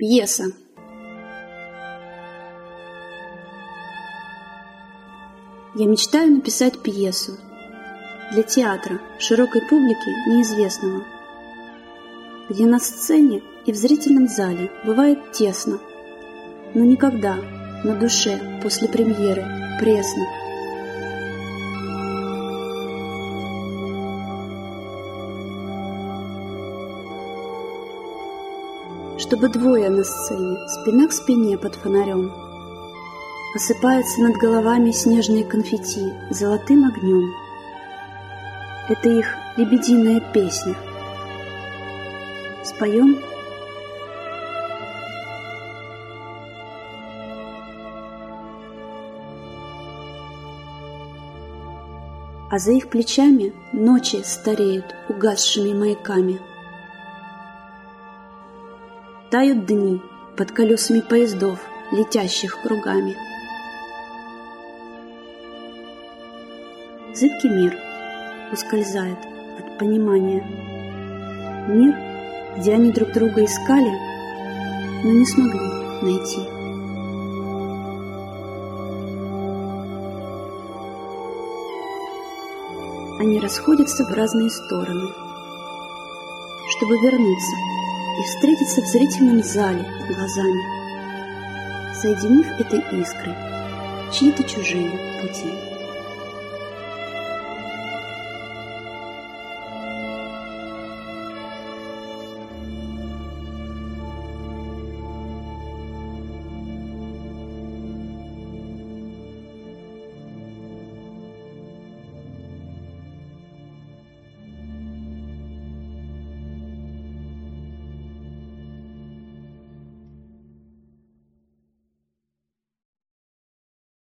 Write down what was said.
Пьеса. Я мечтаю написать пьесу для театра, широкой публики неизвестного, где на сцене и в зрительном зале бывает тесно, но никогда на душе после премьеры пресно. Чтобы двое на сцене, спина к спине под фонарем. Осыпается над головами снежные конфетти золотым огнем. Это их лебединая песня. Споем? А за их плечами ночи стареют угасшими маяками — Тают дни под колесами поездов, летящих кругами. Зыбкий мир ускользает от понимания. Мир, где они друг друга искали, но не смогли найти. Они расходятся в разные стороны, чтобы вернуться и встретиться в зрительном зале глазами, соединив этой искрой чьи-то чужие пути.